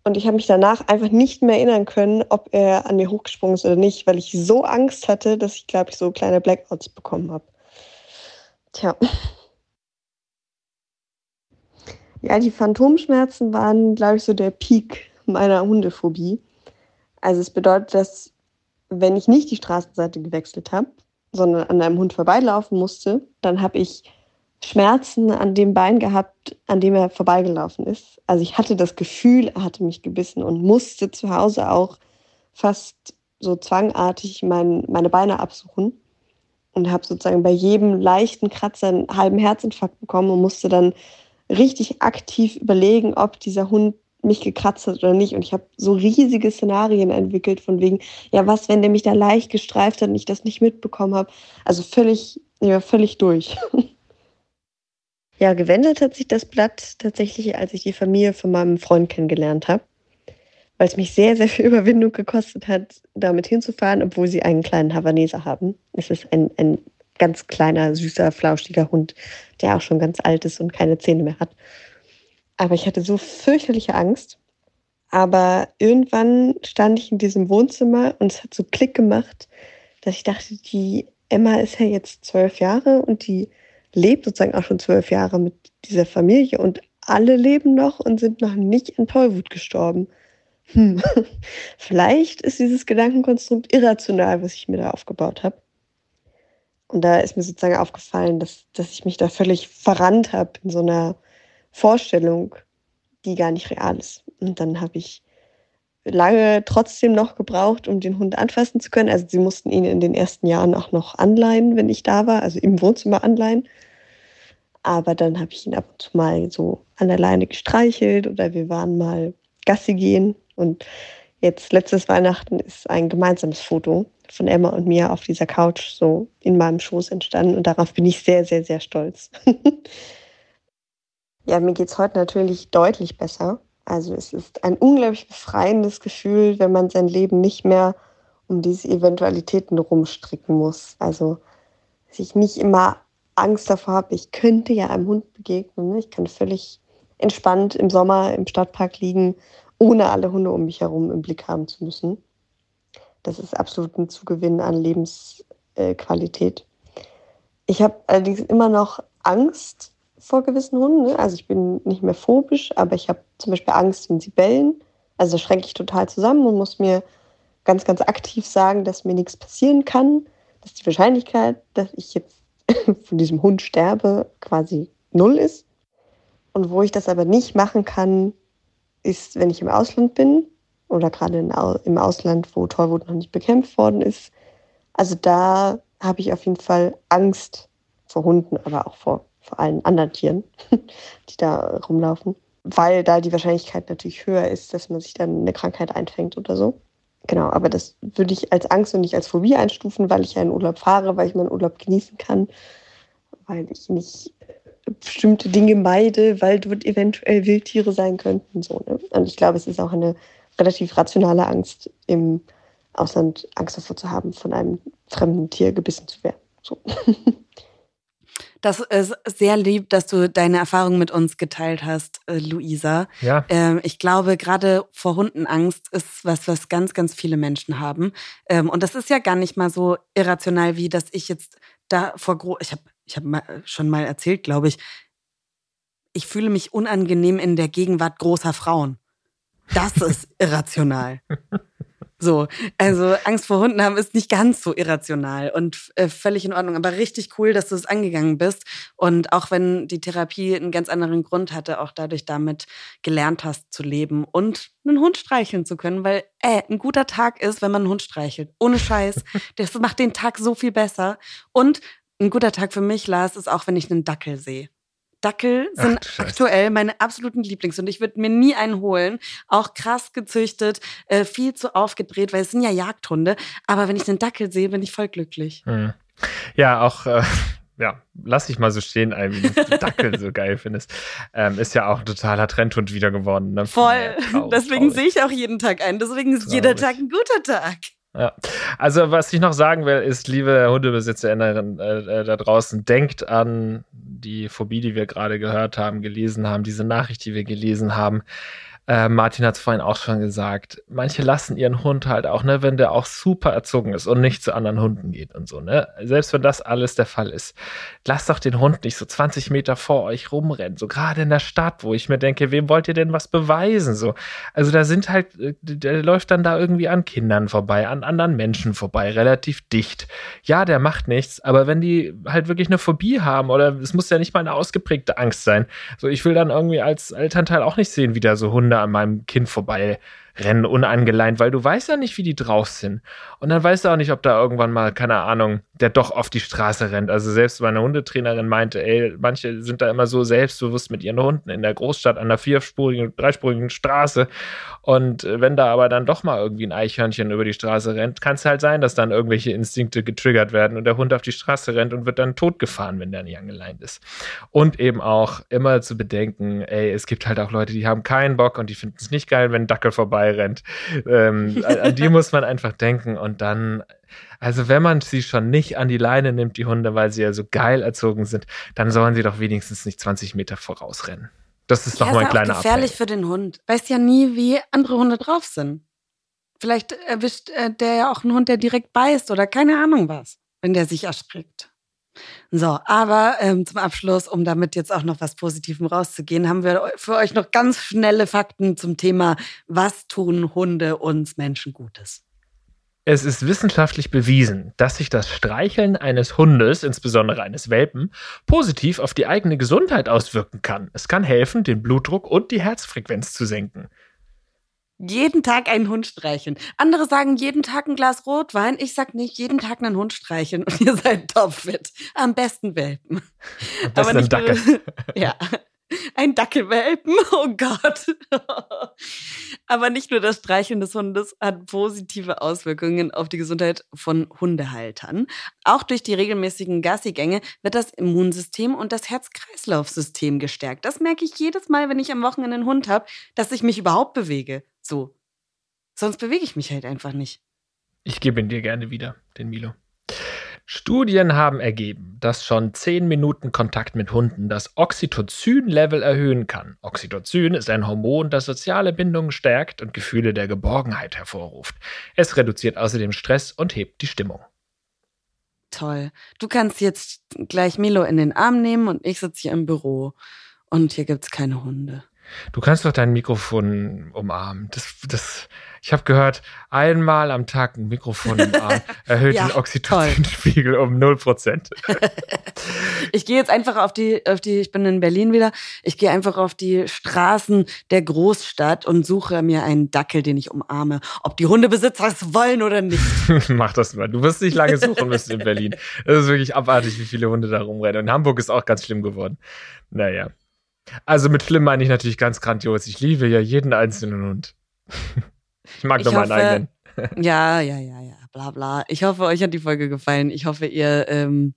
Und ich habe mich danach einfach nicht mehr erinnern können, ob er an mir hochgesprungen ist oder nicht, weil ich so Angst hatte, dass ich, glaube ich, so kleine Blackouts bekommen habe. Tja. Ja, die Phantomschmerzen waren, glaube ich, so der Peak meiner Hundephobie. Also es bedeutet, dass wenn ich nicht die Straßenseite gewechselt habe, sondern an einem Hund vorbeilaufen musste, dann habe ich Schmerzen an dem Bein gehabt, an dem er vorbeigelaufen ist. Also ich hatte das Gefühl, er hatte mich gebissen und musste zu Hause auch fast so zwangartig mein, meine Beine absuchen und habe sozusagen bei jedem leichten Kratzer einen halben Herzinfarkt bekommen und musste dann richtig aktiv überlegen, ob dieser Hund mich gekratzt hat oder nicht. Und ich habe so riesige Szenarien entwickelt von wegen, ja, was, wenn der mich da leicht gestreift hat und ich das nicht mitbekommen habe. Also völlig, ja, völlig durch. ja, gewendet hat sich das Blatt tatsächlich, als ich die Familie von meinem Freund kennengelernt habe. Weil es mich sehr, sehr viel Überwindung gekostet hat, damit hinzufahren, obwohl sie einen kleinen Havaneser haben. Es ist ein, ein ganz kleiner, süßer, flauschiger Hund, der auch schon ganz alt ist und keine Zähne mehr hat. Aber ich hatte so fürchterliche Angst. Aber irgendwann stand ich in diesem Wohnzimmer und es hat so Klick gemacht, dass ich dachte, die Emma ist ja jetzt zwölf Jahre und die lebt sozusagen auch schon zwölf Jahre mit dieser Familie und alle leben noch und sind noch nicht an Tollwut gestorben. Hm. Vielleicht ist dieses Gedankenkonstrukt irrational, was ich mir da aufgebaut habe. Und da ist mir sozusagen aufgefallen, dass, dass ich mich da völlig verrannt habe in so einer Vorstellung, die gar nicht real ist. Und dann habe ich lange trotzdem noch gebraucht, um den Hund anfassen zu können. Also sie mussten ihn in den ersten Jahren auch noch anleihen, wenn ich da war, also im Wohnzimmer anleihen. Aber dann habe ich ihn ab und zu mal so an der Leine gestreichelt oder wir waren mal Gassi gehen. Und jetzt letztes Weihnachten ist ein gemeinsames Foto von Emma und mir auf dieser Couch so in meinem Schoß entstanden. Und darauf bin ich sehr, sehr, sehr stolz. Ja, mir geht es heute natürlich deutlich besser. Also es ist ein unglaublich befreiendes Gefühl, wenn man sein Leben nicht mehr um diese Eventualitäten rumstricken muss. Also dass ich nicht immer Angst davor habe, ich könnte ja einem Hund begegnen. Ne? Ich kann völlig entspannt im Sommer im Stadtpark liegen, ohne alle Hunde um mich herum im Blick haben zu müssen. Das ist absolut ein Zugewinn an Lebensqualität. Ich habe allerdings immer noch Angst, vor gewissen Hunden. Ne? Also ich bin nicht mehr phobisch, aber ich habe zum Beispiel Angst, wenn sie bellen. Also schränke ich total zusammen und muss mir ganz, ganz aktiv sagen, dass mir nichts passieren kann, dass die Wahrscheinlichkeit, dass ich jetzt von diesem Hund sterbe, quasi null ist. Und wo ich das aber nicht machen kann, ist, wenn ich im Ausland bin oder gerade im Ausland, wo Tollwut noch nicht bekämpft worden ist. Also da habe ich auf jeden Fall Angst vor Hunden, aber auch vor vor allen anderen Tieren, die da rumlaufen, weil da die Wahrscheinlichkeit natürlich höher ist, dass man sich dann eine Krankheit einfängt oder so. Genau, aber das würde ich als Angst und nicht als Phobie einstufen, weil ich ja in Urlaub fahre, weil ich meinen Urlaub genießen kann, weil ich nicht bestimmte Dinge meide, weil dort eventuell Wildtiere sein könnten. So, ne? Und ich glaube, es ist auch eine relativ rationale Angst, im Ausland Angst davor zu haben, von einem fremden Tier gebissen zu werden. So. Das ist sehr lieb, dass du deine Erfahrung mit uns geteilt hast, äh, Luisa. Ja. Ähm, ich glaube, gerade vor Hundenangst ist was, was ganz, ganz viele Menschen haben. Ähm, und das ist ja gar nicht mal so irrational, wie dass ich jetzt da vor gro ich habe ich hab mal, schon mal erzählt, glaube ich, ich fühle mich unangenehm in der Gegenwart großer Frauen. Das ist irrational. So, also Angst vor Hunden haben ist nicht ganz so irrational und äh, völlig in Ordnung, aber richtig cool, dass du es angegangen bist und auch wenn die Therapie einen ganz anderen Grund hatte, auch dadurch damit gelernt hast zu leben und einen Hund streicheln zu können, weil äh, ein guter Tag ist, wenn man einen Hund streichelt. Ohne Scheiß, das macht den Tag so viel besser und ein guter Tag für mich, Lars, ist auch, wenn ich einen Dackel sehe. Dackel sind Ach, aktuell meine absoluten Lieblings und ich würde mir nie einen holen. Auch krass gezüchtet, äh, viel zu aufgedreht, weil es sind ja Jagdhunde. Aber wenn ich einen Dackel sehe, bin ich voll glücklich. Hm. Ja, auch. Äh ja, lass ich mal so stehen, wie du Dackel so geil findest. Ähm, ist ja auch ein totaler Trendhund wieder geworden. Ne? Voll. Traurig, Deswegen sehe ich auch jeden Tag einen. Deswegen ist traurig. jeder Tag ein guter Tag. Ja, also was ich noch sagen will, ist, liebe HundebesitzerInnen äh, äh, da draußen, denkt an die Phobie, die wir gerade gehört haben, gelesen haben, diese Nachricht, die wir gelesen haben. Äh, Martin hat es vorhin auch schon gesagt, manche lassen ihren Hund halt auch, ne, wenn der auch super erzogen ist und nicht zu anderen Hunden geht und so, ne. Selbst wenn das alles der Fall ist, lasst doch den Hund nicht so 20 Meter vor euch rumrennen, so gerade in der Stadt, wo ich mir denke, wem wollt ihr denn was beweisen, so. Also da sind halt, äh, der läuft dann da irgendwie an Kindern vorbei, an anderen Menschen vorbei, relativ dicht. Ja, der macht nichts, aber wenn die halt wirklich eine Phobie haben oder es muss ja nicht mal eine ausgeprägte Angst sein, so ich will dann irgendwie als Elternteil auch nicht sehen, wie da so Hunde an meinem Kind vorbei rennen, unangeleint, weil du weißt ja nicht, wie die drauf sind. Und dann weißt du auch nicht, ob da irgendwann mal, keine Ahnung, der doch auf die Straße rennt. Also selbst meine Hundetrainerin meinte, ey, manche sind da immer so selbstbewusst mit ihren Hunden in der Großstadt an der vierspurigen, dreispurigen Straße. Und wenn da aber dann doch mal irgendwie ein Eichhörnchen über die Straße rennt, kann es halt sein, dass dann irgendwelche Instinkte getriggert werden und der Hund auf die Straße rennt und wird dann totgefahren, wenn der nicht angeleint ist. Und eben auch immer zu bedenken, ey, es gibt halt auch Leute, die haben keinen Bock und die finden es nicht geil, wenn ein Dackel vorbeirennt. Ähm, an, die muss man einfach denken und dann also wenn man sie schon nicht an die Leine nimmt, die Hunde, weil sie ja so geil erzogen sind, dann sollen sie doch wenigstens nicht 20 Meter vorausrennen. Das ist doch ja, mal ein kleiner gefährlich Appell. für den Hund. Weiß ja nie, wie andere Hunde drauf sind. Vielleicht erwischt äh, der ja auch einen Hund, der direkt beißt oder keine Ahnung was, wenn der sich erschrickt. So, aber ähm, zum Abschluss, um damit jetzt auch noch was Positivem rauszugehen, haben wir für euch noch ganz schnelle Fakten zum Thema, was tun Hunde uns Menschen Gutes. Es ist wissenschaftlich bewiesen, dass sich das Streicheln eines Hundes, insbesondere eines Welpen, positiv auf die eigene Gesundheit auswirken kann. Es kann helfen, den Blutdruck und die Herzfrequenz zu senken. Jeden Tag einen Hund streicheln. Andere sagen jeden Tag ein Glas Rotwein. Ich sag nicht jeden Tag einen Hund streicheln und ihr seid topfit. Am besten Welpen. Am besten Aber nicht Dackel. ja. Ein Dackelwelpen, oh Gott. Aber nicht nur das Streicheln des Hundes hat positive Auswirkungen auf die Gesundheit von Hundehaltern. Auch durch die regelmäßigen Gassigänge wird das Immunsystem und das Herz-Kreislauf-System gestärkt. Das merke ich jedes Mal, wenn ich am Wochenende einen Hund habe, dass ich mich überhaupt bewege. So. Sonst bewege ich mich halt einfach nicht. Ich gebe ihn dir gerne wieder, den Milo. Studien haben ergeben, dass schon 10 Minuten Kontakt mit Hunden das Oxytocin-Level erhöhen kann. Oxytocin ist ein Hormon, das soziale Bindungen stärkt und Gefühle der Geborgenheit hervorruft. Es reduziert außerdem Stress und hebt die Stimmung. Toll. Du kannst jetzt gleich Milo in den Arm nehmen und ich sitze hier im Büro. Und hier gibt es keine Hunde. Du kannst doch dein Mikrofon umarmen. Das, das, ich habe gehört, einmal am Tag ein Mikrofon im Arm erhöht ja, den Oxytocinspiegel um 0%. ich gehe jetzt einfach auf die, auf die, ich bin in Berlin wieder, ich gehe einfach auf die Straßen der Großstadt und suche mir einen Dackel, den ich umarme. Ob die Hundebesitzer es wollen oder nicht. Mach das mal. Du wirst nicht lange suchen müssen in Berlin. Es ist wirklich abartig, wie viele Hunde da rumrennen. Und Hamburg ist auch ganz schlimm geworden. Naja. Also mit schlimm meine ich natürlich ganz grandios. Ich liebe ja jeden einzelnen Hund. Ich mag ich nur meinen eigenen. Ja, ja, ja, ja, bla bla. Ich hoffe, euch hat die Folge gefallen. Ich hoffe, ihr ähm,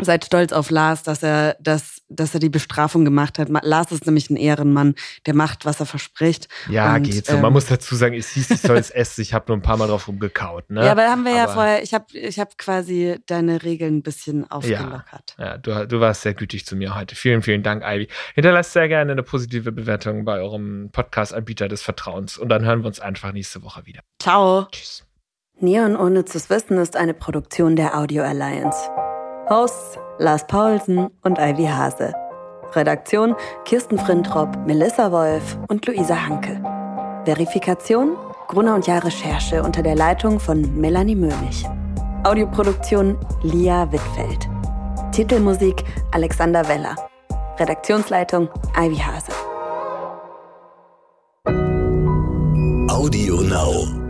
seid stolz auf Lars, dass er, dass, dass er die Bestrafung gemacht hat. Lars ist nämlich ein Ehrenmann, der macht, was er verspricht. Ja, und, geht so. Ähm, Man muss dazu sagen, es hieß, ich soll es essen. Ich habe nur ein paar Mal drauf rumgekaut. Ne? Ja, aber haben wir aber, ja vorher, ich habe ich hab quasi deine Regeln ein bisschen aufgelockert. Ja, ja du, du warst sehr gütig zu mir heute. Vielen, vielen Dank, Ivy. Hinterlasst sehr gerne eine positive Bewertung bei eurem Podcast-Anbieter des Vertrauens. Und dann hören wir uns einfach nächste Woche wieder. Ciao. Tschüss. Neon ohne zu wissen ist eine Produktion der Audio Alliance. Hosts Lars Paulsen und Ivy Hase. Redaktion Kirsten Frintrop, Melissa Wolf und Luisa Hanke. Verifikation Gruner und Jahr Recherche unter der Leitung von Melanie Möhlich. Audioproduktion Lia Wittfeld. Titelmusik Alexander Weller. Redaktionsleitung Ivy Hase. Audio Now.